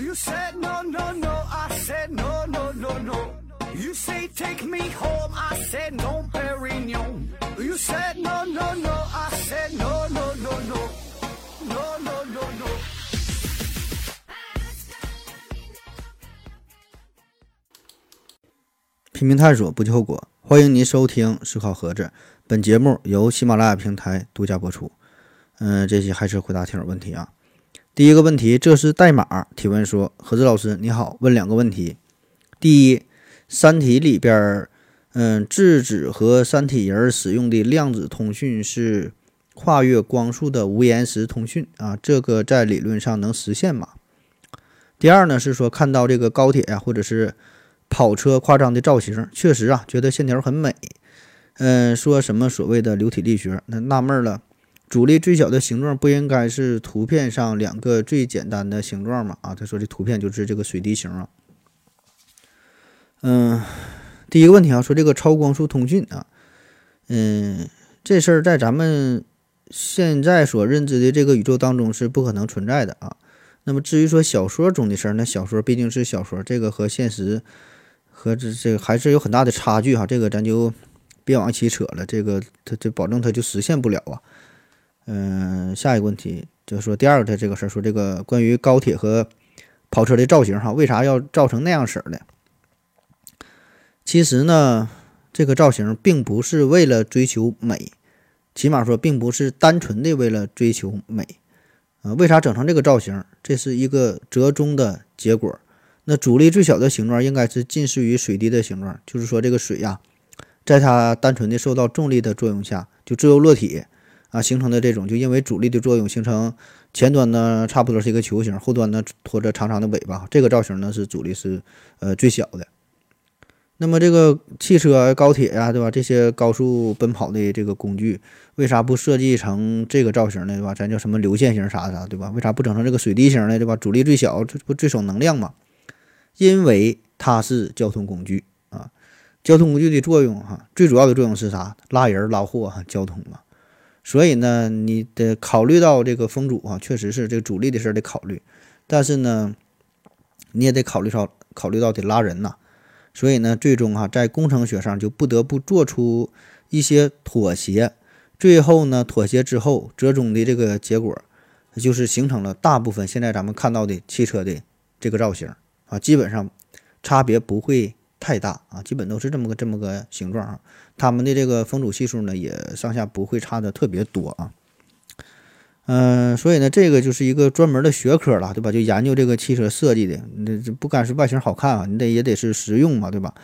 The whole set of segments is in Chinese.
You said no, no, no. I said no, no, no, no. You say take me home. I said no, Perignon. You said no, no, no. I said no, no, no, no. No, no, no, no. 拼命探索，不计后果。欢迎您收听《思考盒子》，本节目由喜马拉雅平台独家播出。嗯，这期还是回答听友问题啊。第一个问题，这是代码提问说：何子老师你好，问两个问题。第一，《三体》里边儿，嗯，质子和三体人使用的量子通讯是跨越光速的无延时通讯啊，这个在理论上能实现吗？第二呢，是说看到这个高铁呀，或者是跑车夸张的造型，确实啊，觉得线条很美。嗯，说什么所谓的流体力学，那纳闷了，阻力最小的形状不应该是图片上两个最简单的形状吗？啊，他说这图片就是这个水滴形啊。嗯，第一个问题啊，说这个超光速通讯啊，嗯，这事儿在咱们现在所认知的这个宇宙当中是不可能存在的啊。那么至于说小说中的事儿，那小说毕竟是小说，这个和现实和这这个还是有很大的差距哈。这个咱就别往一起扯了，这个它这保证它就实现不了啊。嗯，下一个问题就是说第二个的这个事儿，说这个关于高铁和跑车的造型哈，为啥要造成那样式儿的？其实呢，这个造型并不是为了追求美，起码说并不是单纯的为了追求美。啊，为啥整成这个造型？这是一个折中的结果。那阻力最小的形状应该是近似于水滴的形状，就是说这个水呀，在它单纯的受到重力的作用下，就自由落体啊形成的这种，就因为阻力的作用形成前端呢差不多是一个球形，后端呢拖着长长的尾巴。这个造型呢是阻力是呃最小的。那么这个汽车、高铁呀，对吧？这些高速奔跑的这个工具，为啥不设计成这个造型呢？对吧？咱叫什么流线型啥啥，对吧？为啥不整成这个水滴型呢，对吧？阻力最小，这不最省能量吗？因为它是交通工具啊，交通工具的作用哈，最主要的作用是啥？拉人拉货哈，交通嘛。所以呢，你得考虑到这个风阻啊，确实是这个阻力的事得考虑，但是呢，你也得考虑到考虑到得拉人呐。所以呢，最终哈，在工程学上就不得不做出一些妥协。最后呢，妥协之后，折中的这个结果，就是形成了大部分现在咱们看到的汽车的这个造型啊，基本上差别不会太大啊，基本都是这么个这么个形状啊。它们的这个风阻系数呢，也上下不会差的特别多啊。嗯，所以呢，这个就是一个专门的学科了，对吧？就研究这个汽车设计的，那这不干是外形好看啊，你得也得是实用嘛，对吧？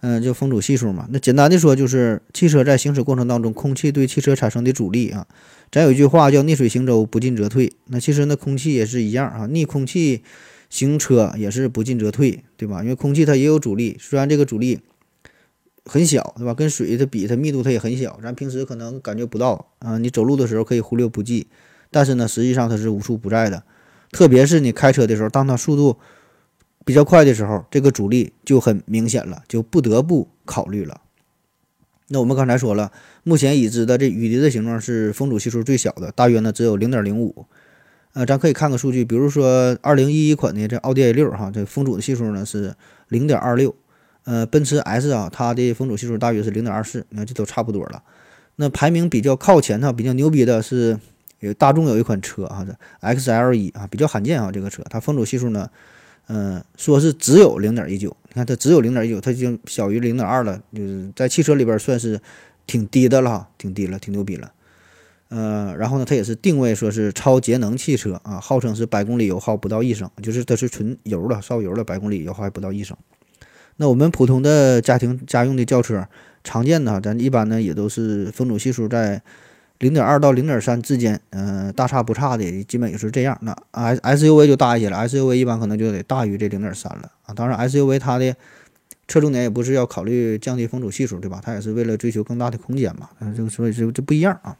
嗯，就风阻系数嘛。那简单的说，就是汽车在行驶过程当中，空气对汽车产生的阻力啊。咱有一句话叫“逆水行舟，不进则退”。那其实那，空气也是一样啊，逆空气行车也是不进则退，对吧？因为空气它也有阻力，虽然这个阻力很小，对吧？跟水它比，它密度它也很小，咱平时可能感觉不到啊。你走路的时候可以忽略不计。但是呢，实际上它是无处不在的，特别是你开车的时候，当它速度比较快的时候，这个阻力就很明显了，就不得不考虑了。那我们刚才说了，目前已知的这雨滴的形状是风阻系数最小的，大约呢只有零点零五。呃，咱可以看个数据，比如说二零一一款的这奥迪 A 六哈，这风阻的系数呢是零点二六。呃，奔驰 S 啊，它的风阻系数大约是零点二四，你看这都差不多了。那排名比较靠前的、比较牛逼的是。有大众有一款车啊，这 XL1 啊比较罕见啊，这个车它风阻系数呢，嗯，说是只有零点一九，你看它只有零点一九，它已经小于零点二了，就是在汽车里边算是挺低的了哈，挺低了，挺牛逼了。呃，然后呢，它也是定位说是超节能汽车啊，号称是百公里油耗不到一升，就是它是纯油的，烧油的，百公里油耗还不到一升。那我们普通的家庭家用的轿车，常见的咱一般呢也都是风阻系数在。零点二到零点三之间，嗯，大差不差的，基本也是这样。那 S SUV 就大一些了，SUV 一般可能就得大于这零点三了啊。当然，SUV 它的侧重点也不是要考虑降低风阻系数，对吧？它也是为了追求更大的空间嘛。嗯，就所以就就不一样啊。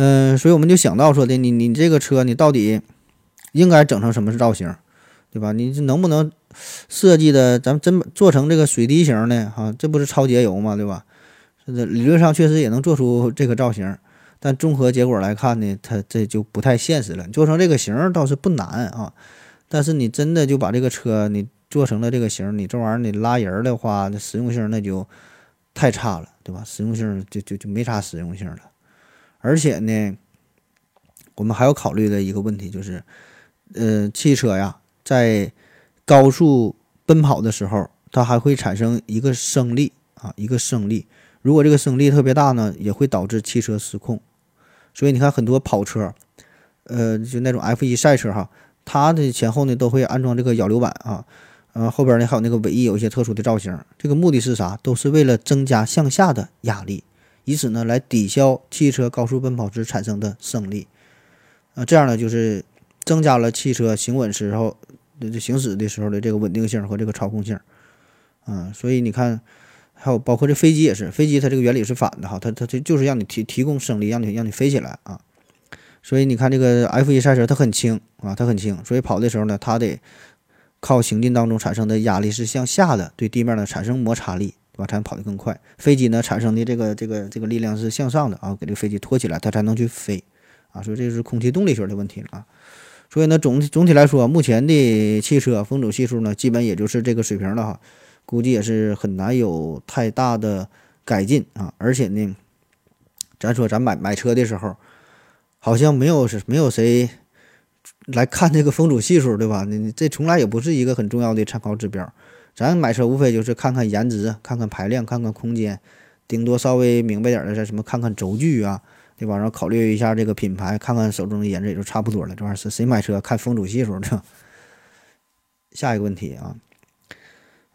嗯，所以我们就想到说的，你你这个车你到底应该整成什么造型，对吧？你这能不能设计的咱们真做成这个水滴型的哈？这不是超节油嘛，对吧？这理论上确实也能做出这个造型，但综合结果来看呢，它这就不太现实了。做成这个型倒是不难啊，但是你真的就把这个车你做成了这个型，你这玩意儿你拉人的话，那实用性那就太差了，对吧？实用性就就就没啥实用性了。而且呢，我们还要考虑的一个问题就是，呃，汽车呀，在高速奔跑的时候，它还会产生一个升力啊，一个升力。如果这个升力特别大呢，也会导致汽车失控。所以你看，很多跑车，呃，就那种 F1 赛车哈，它的前后呢都会安装这个扰流板啊，呃，后边呢还有那个尾翼有一些特殊的造型。这个目的是啥？都是为了增加向下的压力，以此呢来抵消汽车高速奔跑时产生的升力。啊，这样呢就是增加了汽车行稳时候，行驶的时候的这个稳定性和这个操控性。啊，所以你看。还有包括这飞机也是，飞机它这个原理是反的哈，它它这就是让你提提供升力，让你让你飞起来啊。所以你看这个 F1 赛车它很轻啊，它很轻，所以跑的时候呢，它得靠行进当中产生的压力是向下的，对地面呢产生摩擦力，对吧？才能跑得更快。飞机呢产生的这个这个这个力量是向上的啊，给这个飞机托起来，它才能去飞啊。所以这是空气动力学的问题了啊。所以呢，总总体来说，目前的汽车风阻系数呢，基本也就是这个水平了哈。估计也是很难有太大的改进啊！而且呢，咱说咱买买车的时候，好像没有是没有谁来看这个风阻系数，对吧？你这从来也不是一个很重要的参考指标。咱买车无非就是看看颜值，看看排量，看看空间，顶多稍微明白点的，再什么看看轴距啊，对吧？然后考虑一下这个品牌，看看手中的颜值也就差不多了。这玩意儿是谁买车看风阻系数的？下一个问题啊。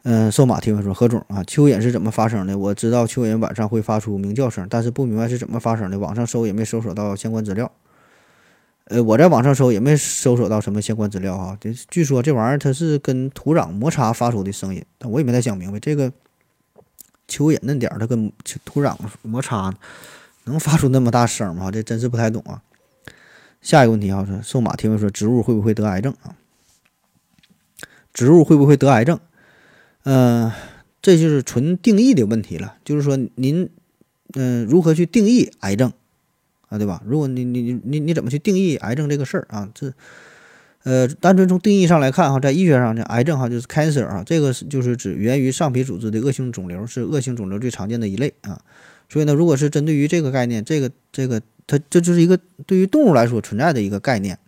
嗯，瘦马提问说：“何总啊，蚯蚓是怎么发声的？我知道蚯蚓晚上会发出鸣叫声，但是不明白是怎么发声的。网上搜也没搜索到相关资料。呃，我在网上搜也没搜索到什么相关资料哈。这据说这玩意儿它是跟土壤摩擦发出的声音，但我也没太想明白这个蚯蚓那点儿它跟土壤摩擦能发出那么大声吗？这真是不太懂啊。下一个问题啊，是瘦马提问说：植物会不会得癌症啊？植物会不会得癌症？”嗯，这就是纯定义的问题了。就是说，您，嗯，如何去定义癌症啊？对吧？如果你你你你你怎么去定义癌症这个事儿啊？这，呃，单纯从定义上来看哈，在医学上呢，癌症哈就是 cancer 啊，这个是就是指源于上皮组织的恶性肿瘤，是恶性肿瘤最常见的一类啊。所以呢，如果是针对于这个概念，这个这个它这就是一个对于动物来说存在的一个概念。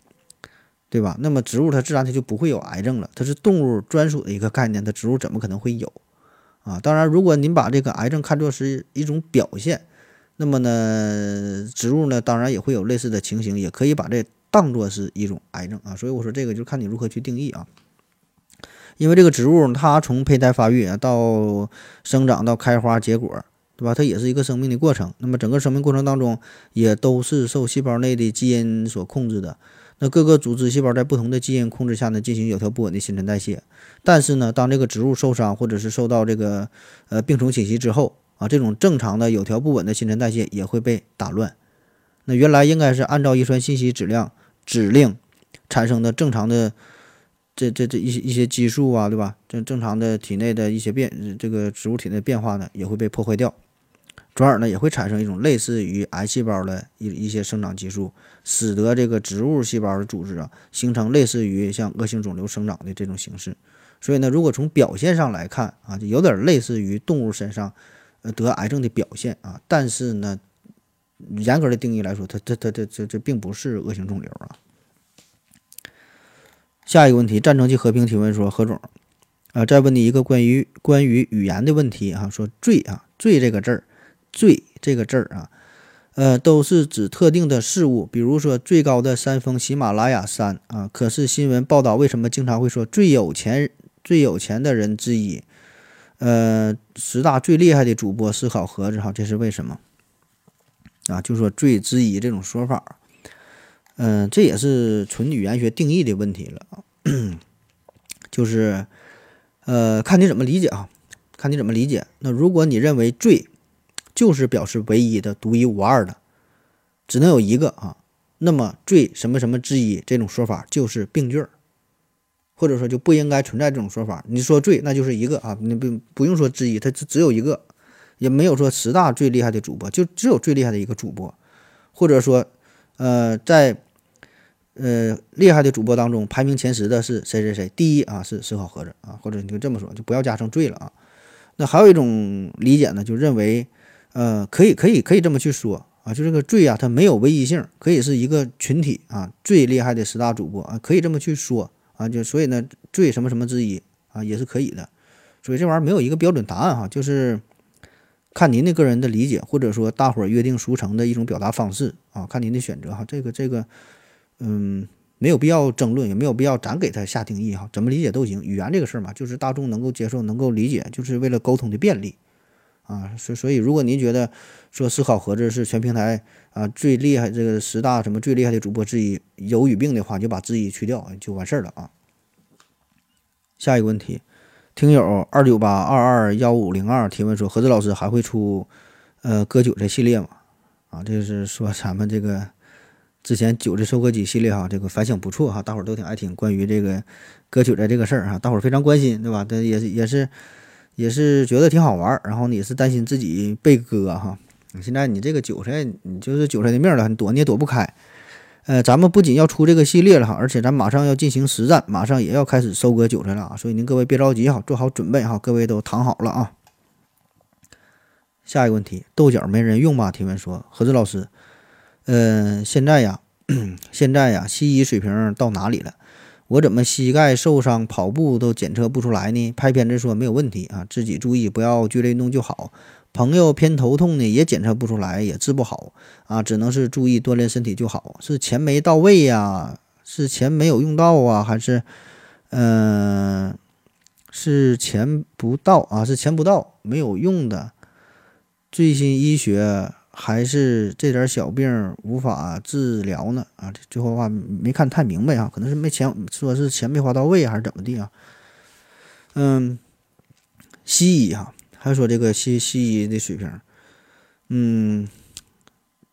对吧？那么植物它自然它就不会有癌症了，它是动物专属的一个概念，它植物怎么可能会有啊？当然，如果您把这个癌症看作是一种表现，那么呢，植物呢当然也会有类似的情形，也可以把这当作是一种癌症啊。所以我说这个就看你如何去定义啊。因为这个植物它从胚胎发育啊到生长到开花结果，对吧？它也是一个生命的过程。那么整个生命过程当中也都是受细胞内的基因所控制的。那各个组织细胞在不同的基因控制下呢，进行有条不紊的新陈代谢。但是呢，当这个植物受伤或者是受到这个呃病虫侵袭之后啊，这种正常的有条不紊的新陈代谢也会被打乱。那原来应该是按照遗传信息质量指令产生的正常的这这这一些一些激素啊，对吧？正正常的体内的一些变这个植物体内变化呢，也会被破坏掉。转而呢，也会产生一种类似于癌细胞的一一些生长激素，使得这个植物细胞的组织啊，形成类似于像恶性肿瘤生长的这种形式。所以呢，如果从表现上来看啊，就有点类似于动物身上呃得癌症的表现啊。但是呢，严格的定义来说，它它它它这这并不是恶性肿瘤啊。下一个问题，战争及和平提问说，何总啊，再问你一个关于关于语言的问题啊，说“罪”啊，“罪”这个字儿。最这个字儿啊，呃，都是指特定的事物，比如说最高的山峰喜马拉雅山啊。可是新闻报道为什么经常会说最有钱、最有钱的人之一？呃，十大最厉害的主播思考盒子哈，这是为什么？啊，就说最之一这种说法，嗯，这也是纯语言学定义的问题了。就是呃，看你怎么理解啊，看你怎么理解。那如果你认为最就是表示唯一的、独一无二的，只能有一个啊。那么最什么什么之一这种说法就是病句儿，或者说就不应该存在这种说法。你说最那就是一个啊，你不不用说之一，它只只有一个，也没有说十大最厉害的主播，就只有最厉害的一个主播，或者说，呃，在呃，厉害的主播当中排名前十的是谁谁谁？第一啊是思考盒子啊，或者你就这么说，就不要加上罪了啊。那还有一种理解呢，就认为，呃，可以可以可以这么去说啊，就这个罪啊，它没有唯一性，可以是一个群体啊，最厉害的十大主播啊，可以这么去说啊，就所以呢，最什么什么之一啊，也是可以的。所以这玩意儿没有一个标准答案哈，就是看您的个人的理解，或者说大伙儿约定俗成的一种表达方式啊，看您的选择哈。这个这个。嗯，没有必要争论，也没有必要咱给他下定义哈，怎么理解都行。语言这个事儿嘛，就是大众能够接受、能够理解，就是为了沟通的便利啊。所所以，如果您觉得说思考盒子是全平台啊最厉害这个十大什么最厉害的主播之一，有语病的话，就把之一去掉就完事儿了啊。下一个问题，听友二九八二二幺五零二提问说，盒子老师还会出呃割韭菜系列吗？啊，这是说咱们这个。之前韭菜收割机系列哈，这个反响不错哈，大伙儿都挺爱听。关于这个割韭菜这个事儿哈，大伙儿非常关心，对吧？这也是也是也是觉得挺好玩儿，然后你是担心自己被割哈。现在你这个韭菜，你就是韭菜的命了，你躲你也躲不开。呃，咱们不仅要出这个系列了哈，而且咱马上要进行实战，马上也要开始收割韭菜了啊。所以您各位别着急哈，做好准备哈，各位都躺好了啊。下一个问题，豆角没人用吗？提问说，何志老师。嗯，现在呀，现在呀，西医水平到哪里了？我怎么膝盖受伤，跑步都检测不出来呢？拍片子说没有问题啊，自己注意不要剧烈运动就好。朋友偏头痛呢，也检测不出来，也治不好啊，只能是注意锻炼身体就好。是钱没到位呀？是钱没有用到啊？还是嗯，是钱不到啊？是钱不到没有用的？最新医学。还是这点小病无法治疗呢？啊，最后话没看太明白啊，可能是没钱，说是钱没花到位还是怎么地啊？嗯，西医哈，还说这个西西医的水平，嗯，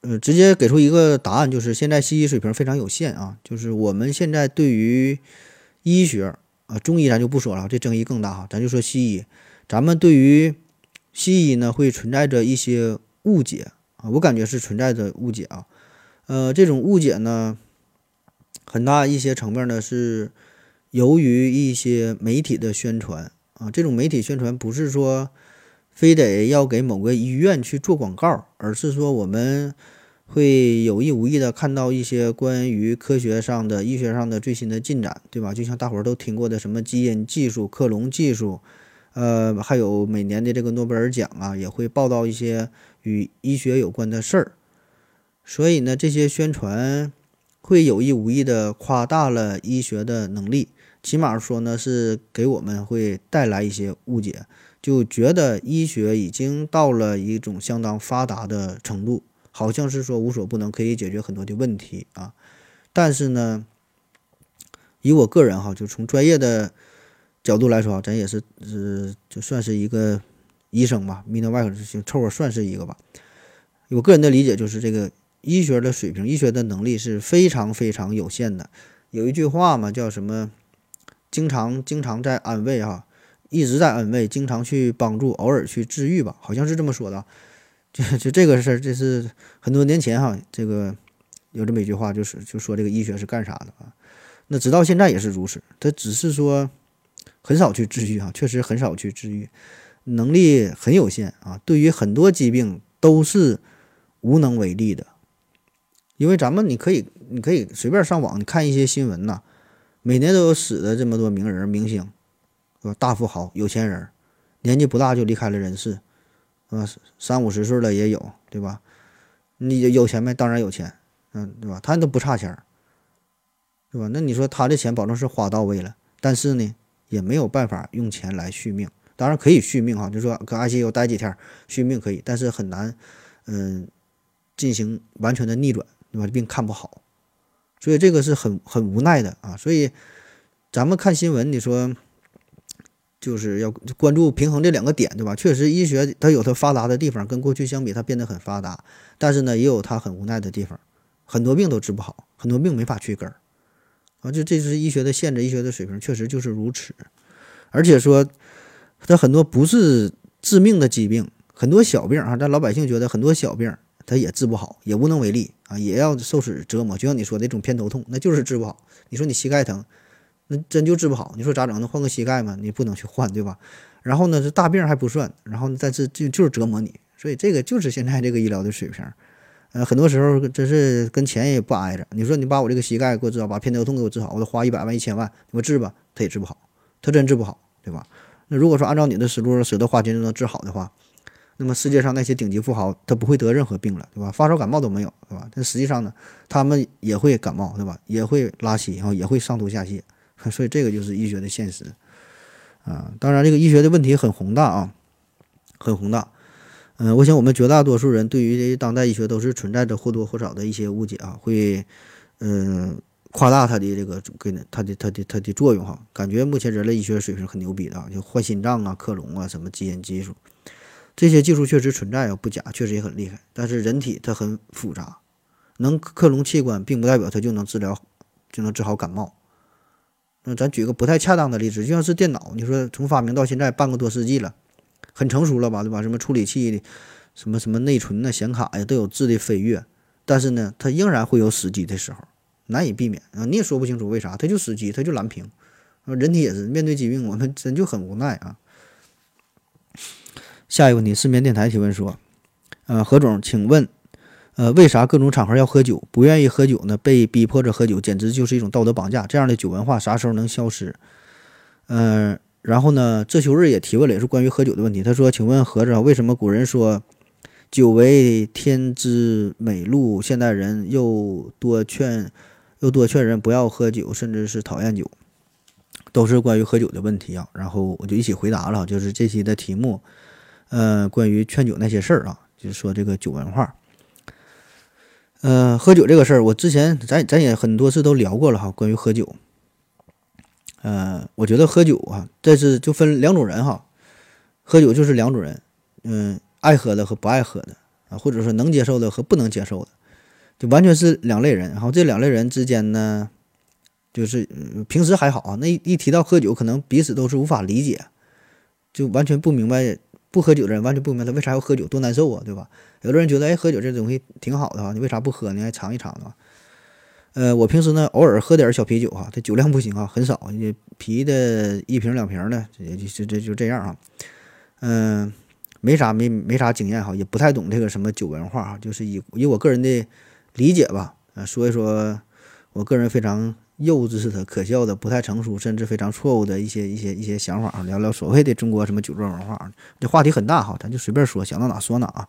呃，直接给出一个答案，就是现在西医水平非常有限啊，就是我们现在对于医学啊，中医咱就不说了，这争议更大哈，咱就说西医，咱们对于西医呢会存在着一些误解。我感觉是存在着误解啊，呃，这种误解呢，很大一些层面呢是由于一些媒体的宣传啊，这种媒体宣传不是说非得要给某个医院去做广告，而是说我们会有意无意的看到一些关于科学上的、医学上的最新的进展，对吧？就像大伙儿都听过的什么基因技术、克隆技术，呃，还有每年的这个诺贝尔奖啊，也会报道一些。与医学有关的事儿，所以呢，这些宣传会有意无意的夸大了医学的能力，起码说呢是给我们会带来一些误解，就觉得医学已经到了一种相当发达的程度，好像是说无所不能，可以解决很多的问题啊。但是呢，以我个人哈，就从专业的角度来说，咱也是是就算是一个。医生吧，泌尿外科行凑合算是一个吧。我个人的理解就是，这个医学的水平、医学的能力是非常非常有限的。有一句话嘛，叫什么？经常经常在安慰哈，一直在安慰，经常去帮助，偶尔去治愈吧，好像是这么说的。就就这个事儿，这是很多年前哈，这个有这么一句话，就是就说这个医学是干啥的啊？那直到现在也是如此，他只是说很少去治愈哈，确实很少去治愈。能力很有限啊，对于很多疾病都是无能为力的。因为咱们你可以你可以随便上网你看一些新闻呐，每年都有死的这么多名人明星，是吧？大富豪、有钱人，年纪不大就离开了人世，啊，三五十岁了也有，对吧？你有钱没？当然有钱，嗯，对吧？他都不差钱，对吧？那你说他的钱保证是花到位了，但是呢，也没有办法用钱来续命。当然可以续命哈，就说搁 ICU 待几天续命可以，但是很难，嗯，进行完全的逆转，对吧？病看不好，所以这个是很很无奈的啊。所以咱们看新闻，你说就是要关注平衡这两个点，对吧？确实医学它有它发达的地方，跟过去相比它变得很发达，但是呢也有它很无奈的地方，很多病都治不好，很多病没法去根儿啊。就这是医学的限制，医学的水平确实就是如此，而且说。它很多不是致命的疾病，很多小病啊，咱老百姓觉得很多小病它也治不好，也无能为力啊。也要受此折磨。就像你说的那种偏头痛，那就是治不好。你说你膝盖疼，那真就治不好。你说咋整？能换个膝盖吗？你不能去换，对吧？然后呢，这大病还不算，然后但是就就是折磨你。所以这个就是现在这个医疗的水平。呃，很多时候真是跟钱也不挨着。你说你把我这个膝盖给我治好，把偏头痛给我治好，我都花一百万、一千万，我治吧，他也治不好，他真治不好，对吧？那如果说按照你的思路，舍得花钱就能治好的话，那么世界上那些顶级富豪，他不会得任何病了，对吧？发烧感冒都没有，对吧？但实际上呢，他们也会感冒，对吧？也会拉稀，然后也会上吐下泻，所以这个就是医学的现实啊。当然，这个医学的问题很宏大啊，很宏大。嗯，我想我们绝大多数人对于当代医学都是存在着或多或少的一些误解啊，会嗯夸大它的这个给它的它的它的作用哈，感觉目前人类医学水平很牛逼的啊，就换心脏啊、克隆啊、什么基因技术，这些技术确实存在啊，不假，确实也很厉害。但是人体它很复杂，能克隆器官并不代表它就能治疗就能治好感冒。那咱举个不太恰当的例子，就像是电脑，你说从发明到现在半个多世纪了。很成熟了吧，对吧？什么处理器，什么什么内存呐、显卡呀，都有质的飞跃。但是呢，它仍然会有死机的时候，难以避免啊！你也说不清楚为啥，它就死机，它就蓝屏。人体也是面对疾病，我们真就很无奈啊。下一个问题，失眠电台提问说：呃，何总，请问，呃，为啥各种场合要喝酒？不愿意喝酒呢？被逼迫着喝酒，简直就是一种道德绑架。这样的酒文化啥时候能消失？嗯。然后呢？这秋日也提问了，也是关于喝酒的问题。他说：“请问何总，为什么古人说酒为天之美禄，现代人又多劝又多劝人不要喝酒，甚至是讨厌酒，都是关于喝酒的问题啊？”然后我就一起回答了，就是这期的题目，呃，关于劝酒那些事儿啊，就是说这个酒文化。呃，喝酒这个事儿，我之前咱咱也很多次都聊过了哈，关于喝酒。呃，我觉得喝酒啊，这是就分两种人哈，喝酒就是两种人，嗯，爱喝的和不爱喝的啊，或者说能接受的和不能接受的，就完全是两类人。然后这两类人之间呢，就是嗯平时还好啊，那一一提到喝酒，可能彼此都是无法理解，就完全不明白不喝酒的人完全不明白他为啥要喝酒，多难受啊，对吧？有的人觉得哎，喝酒这东西挺好的啊，你为啥不喝呢？还尝一尝呢？呃，我平时呢偶尔喝点小啤酒啊，这酒量不行啊，很少，也啤的一瓶两瓶的，也就就这就这样啊。嗯，没啥没没啥经验哈，也不太懂这个什么酒文化哈，就是以以我个人的理解吧，呃，说一说我个人非常幼稚的、可笑的、不太成熟，甚至非常错误的一些一些一些想法，聊聊所谓的中国什么酒桌文化。这话题很大哈，咱就随便说，想到哪说哪啊。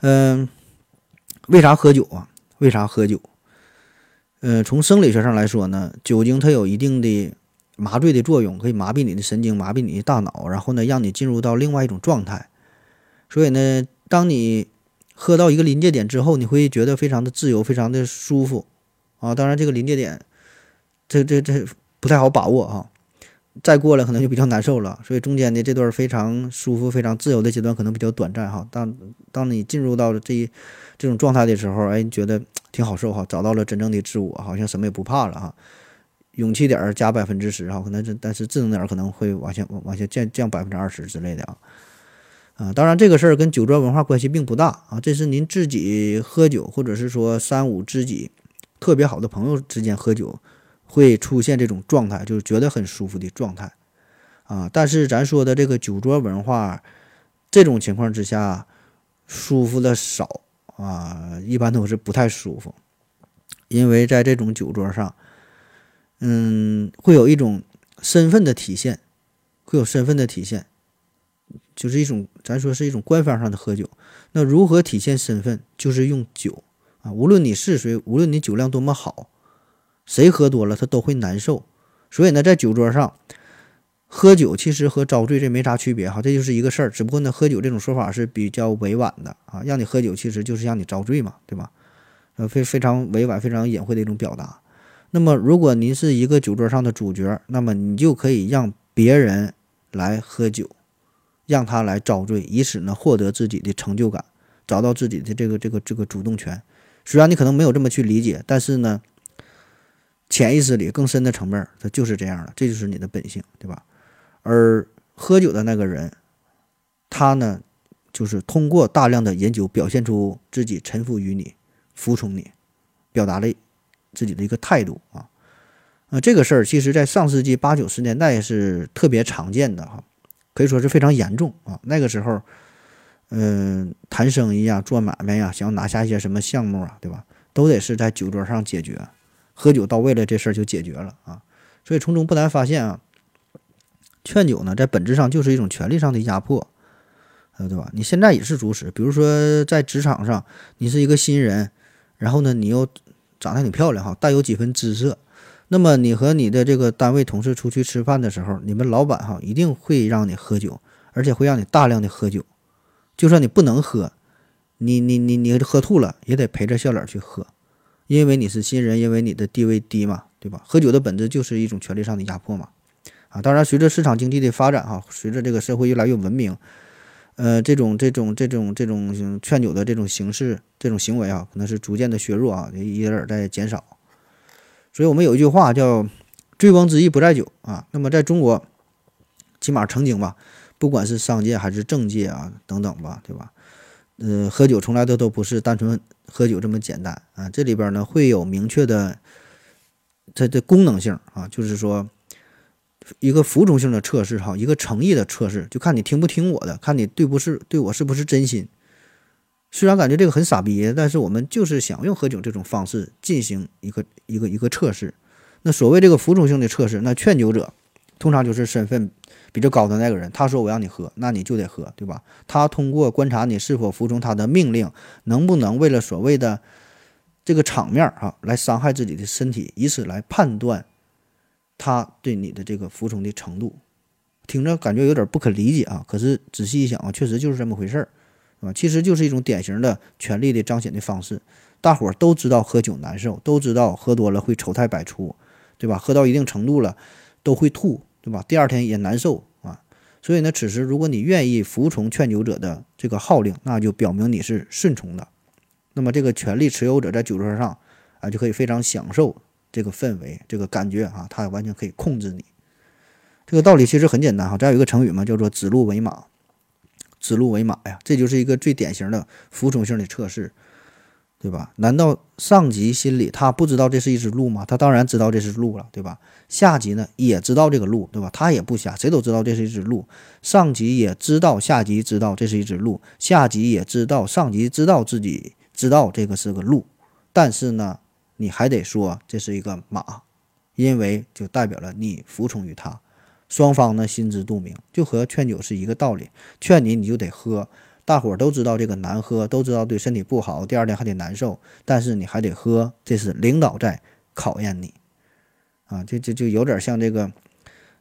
嗯，为啥喝酒啊？为啥喝酒？呃，从生理学上来说呢，酒精它有一定的麻醉的作用，可以麻痹你的神经，麻痹你的大脑，然后呢，让你进入到另外一种状态。所以呢，当你喝到一个临界点之后，你会觉得非常的自由，非常的舒服啊。当然，这个临界点，这这这不太好把握哈。再过了可能就比较难受了。所以中间的这段非常舒服、非常自由的阶段可能比较短暂哈。当当你进入到了这一这种状态的时候，哎，觉得。挺好受哈，找到了真正的自我，好像什么也不怕了哈。勇气点儿加百分之十哈，可能这但是智能点儿可能会往下往下降降百分之二十之类的啊。啊，当然这个事儿跟酒桌文化关系并不大啊，这是您自己喝酒，或者是说三五知己特别好的朋友之间喝酒会出现这种状态，就是觉得很舒服的状态啊。但是咱说的这个酒桌文化，这种情况之下舒服的少。啊，一般都是不太舒服，因为在这种酒桌上，嗯，会有一种身份的体现，会有身份的体现，就是一种咱说是一种官方上的喝酒。那如何体现身份？就是用酒啊，无论你是谁，无论你酒量多么好，谁喝多了他都会难受。所以呢，在酒桌上。喝酒其实和遭罪这没啥区别哈，这就是一个事儿。只不过呢，喝酒这种说法是比较委婉的啊，让你喝酒其实就是让你遭罪嘛，对吧？呃，非非常委婉、非常隐晦的一种表达。那么，如果您是一个酒桌上的主角，那么你就可以让别人来喝酒，让他来遭罪，以此呢获得自己的成就感，找到自己的这个这个这个主动权。虽然你可能没有这么去理解，但是呢，潜意识里更深的层面，它就是这样的，这就是你的本性，对吧？而喝酒的那个人，他呢，就是通过大量的饮酒表现出自己臣服于你，服从你，表达了自己的一个态度啊。啊，这个事儿其实在上世纪八九十年代是特别常见的哈，可以说是非常严重啊。那个时候，嗯，谈生意啊，做买卖呀，想要拿下一些什么项目啊，对吧？都得是在酒桌上解决，喝酒到位了，这事儿就解决了啊。所以从中不难发现啊，劝酒呢，在本质上就是一种权力上的压迫，呃，对吧？你现在也是主使。比如说在职场上，你是一个新人，然后呢，你又长得挺漂亮哈，带有几分姿色，那么你和你的这个单位同事出去吃饭的时候，你们老板哈一定会让你喝酒，而且会让你大量的喝酒，就算你不能喝，你你你你喝吐了也得陪着笑脸去喝，因为你是新人，因为你的地位低嘛。对吧？喝酒的本质就是一种权力上的压迫嘛，啊，当然随着市场经济的发展哈，随着这个社会越来越文明，呃，这种这种这种这种劝酒的这种形式、这种行为啊，可能是逐渐的削弱啊，一点点在减少。所以我们有一句话叫“醉翁之意不在酒”啊。那么在中国，起码曾经吧，不管是商界还是政界啊等等吧，对吧？呃，喝酒从来都都不是单纯喝酒这么简单啊，这里边呢会有明确的。它的功能性啊，就是说一个服从性的测试哈，一个诚意的测试，就看你听不听我的，看你对不是对我是不是真心。虽然感觉这个很傻逼，但是我们就是想用喝酒这种方式进行一个一个一个测试。那所谓这个服从性的测试，那劝酒者通常就是身份比较高的那个人，他说我让你喝，那你就得喝，对吧？他通过观察你是否服从他的命令，能不能为了所谓的。这个场面儿哈，来伤害自己的身体，以此来判断他对你的这个服从的程度，听着感觉有点不可理解啊。可是仔细一想啊，确实就是这么回事儿，啊，其实就是一种典型的权力的彰显的方式。大伙儿都知道喝酒难受，都知道喝多了会丑态百出，对吧？喝到一定程度了都会吐，对吧？第二天也难受啊。所以呢，此时如果你愿意服从劝酒者的这个号令，那就表明你是顺从的。那么这个权力持有者在酒桌上啊，就可以非常享受这个氛围、这个感觉啊，他完全可以控制你。这个道理其实很简单哈，再有一个成语嘛，叫做“指鹿为马”。指鹿为马呀，这就是一个最典型的服从性的测试，对吧？难道上级心里他不知道这是一只鹿吗？他当然知道这是鹿了，对吧？下级呢也知道这个鹿，对吧？他也不瞎，谁都知道这是一只鹿。上级也知道，下级知道这是一只鹿，下级也知道，上级知道自己。知道这个是个鹿，但是呢，你还得说这是一个马，因为就代表了你服从于他。双方呢心知肚明，就和劝酒是一个道理。劝你你就得喝，大伙儿都知道这个难喝，都知道对身体不好，第二天还得难受，但是你还得喝，这是领导在考验你啊！这这就有点像这个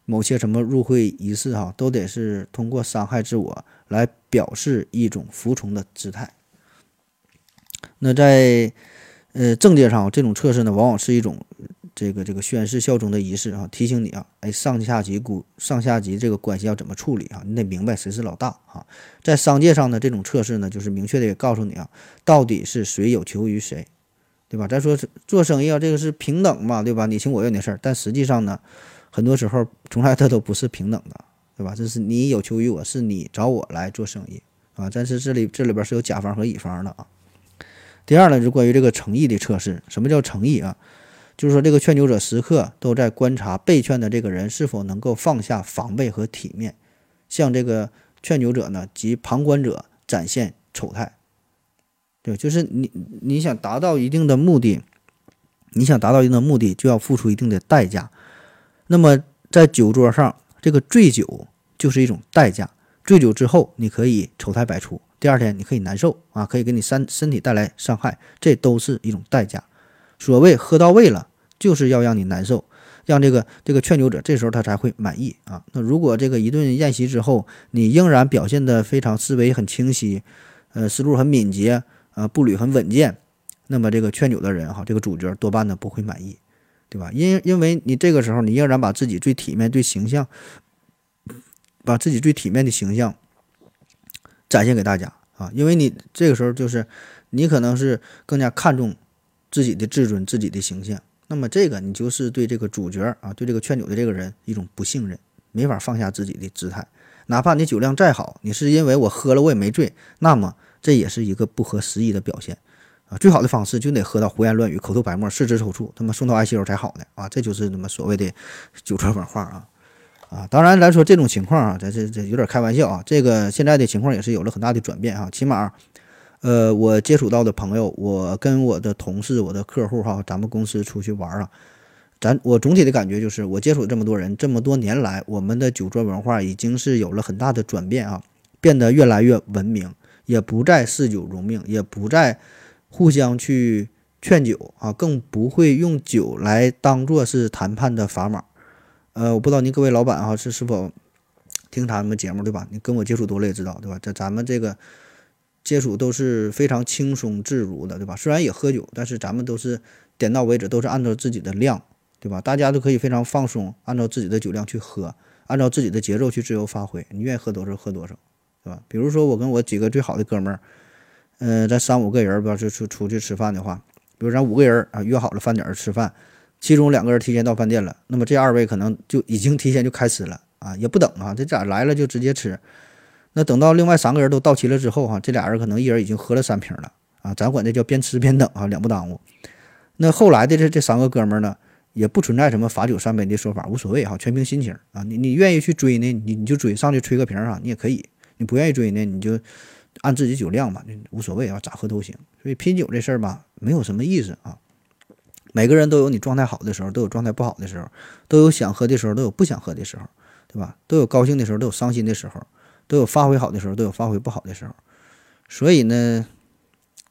某些什么入会仪式哈，都得是通过伤害自我来表示一种服从的姿态。那在呃政界上，这种测试呢，往往是一种这个这个宣誓效忠的仪式啊，提醒你啊，哎上下级股上下级这个关系要怎么处理啊？你得明白谁是老大啊。在商界上呢，这种测试呢，就是明确的告诉你啊，到底是谁有求于谁，对吧？咱说做生意啊，这个是平等嘛，对吧？你情我愿的事儿，但实际上呢，很多时候从来它都不是平等的，对吧？这是你有求于我，是你找我来做生意啊。但是这里这里边是有甲方和乙方的啊。第二呢，就关于这个诚意的测试。什么叫诚意啊？就是说，这个劝酒者时刻都在观察被劝的这个人是否能够放下防备和体面，向这个劝酒者呢及旁观者展现丑态。对，就是你你想达到一定的目的，你想达到一定的目的，就要付出一定的代价。那么在酒桌上，这个醉酒就是一种代价。醉酒之后，你可以丑态百出。第二天你可以难受啊，可以给你身身体带来伤害，这都是一种代价。所谓喝到位了，就是要让你难受，让这个这个劝酒者这时候他才会满意啊。那如果这个一顿宴席之后，你仍然表现得非常思维很清晰，呃，思路很敏捷，呃，步履很稳健，那么这个劝酒的人哈，这个主角多半呢不会满意，对吧？因因为你这个时候你仍然把自己最体面、最形象，把自己最体面的形象。展现给大家啊，因为你这个时候就是你可能是更加看重自己的自尊、自己的形象，那么这个你就是对这个主角啊，对这个劝酒的这个人一种不信任，没法放下自己的姿态。哪怕你酒量再好，你是因为我喝了我也没醉，那么这也是一个不合时宜的表现。啊，最好的方式就得喝到胡言乱语、口吐白沫、四肢抽搐，他妈送到 ICU 才好呢啊！这就是他妈所谓的酒桌文化啊啊！当然，咱说这种情况啊，咱这这有点开玩笑啊。这个现在的情况也是有了很大的转变啊，起码，呃，我接触到的朋友，我跟我的同事、我的客户哈，咱们公司出去玩啊，咱我总体的感觉就是，我接触这么多人，这么多年来，我们的酒桌文化已经是有了很大的转变啊，变得越来越文明，也不再嗜酒如命，也不再。互相去劝酒啊，更不会用酒来当做是谈判的砝码。呃，我不知道您各位老板哈是是否听他们节目对吧？你跟我接触多了也知道对吧？在咱们这个接触都是非常轻松自如的对吧？虽然也喝酒，但是咱们都是点到为止，都是按照自己的量对吧？大家都可以非常放松，按照自己的酒量去喝，按照自己的节奏去自由发挥。你愿意喝多少喝多少，对吧？比如说我跟我几个最好的哥们儿。嗯，咱三五个人，不要是出出去吃饭的话，比如咱五个人啊，约好了饭点吃饭，其中两个人提前到饭店了，那么这二位可能就已经提前就开吃了啊，也不等啊，这咋来了就直接吃？那等到另外三个人都到齐了之后哈，这俩人可能一人已经喝了三瓶了啊，咱管这叫边吃边等啊，两不耽误。那后来的这这三个哥们儿呢，也不存在什么罚酒三杯的说法，无所谓哈，全凭心情啊。你你愿意去追呢，你你就追上去吹个瓶儿啊，你也可以；你不愿意追呢，你就。按自己酒量嘛，无所谓啊，咋喝都行。所以拼酒这事儿吧，没有什么意思啊。每个人都有你状态好的时候，都有状态不好的时候，都有想喝的时候，都有不想喝的时候，对吧？都有高兴的时候，都有伤心的时候，都有发挥好的时候，都有发挥不好的时候。所以呢，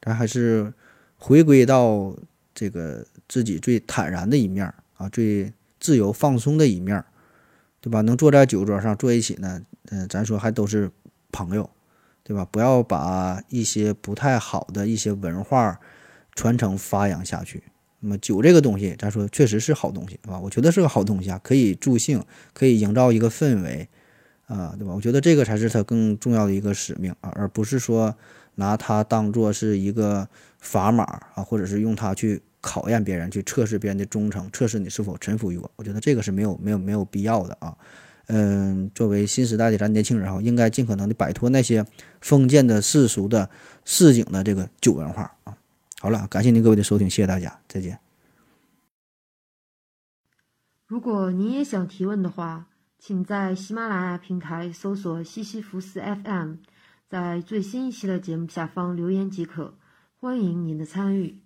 咱还是回归到这个自己最坦然的一面啊，最自由放松的一面，对吧？能坐在酒桌上坐一起呢，嗯，咱说还都是朋友。对吧？不要把一些不太好的一些文化传承发扬下去。那么酒这个东西，咱说确实是好东西，啊，我觉得是个好东西啊，可以助兴，可以营造一个氛围，啊，对吧？我觉得这个才是它更重要的一个使命啊，而不是说拿它当做是一个砝码啊，或者是用它去考验别人，去测试别人的忠诚，测试你是否臣服于我。我觉得这个是没有没有没有必要的啊。嗯，作为新时代的咱年轻人哈，应该尽可能的摆脱那些封建的世俗的市井的这个酒文化啊。好了，感谢您各位的收听，谢谢大家，再见。如果您也想提问的话，请在喜马拉雅平台搜索西西弗斯 FM，在最新一期的节目下方留言即可，欢迎您的参与。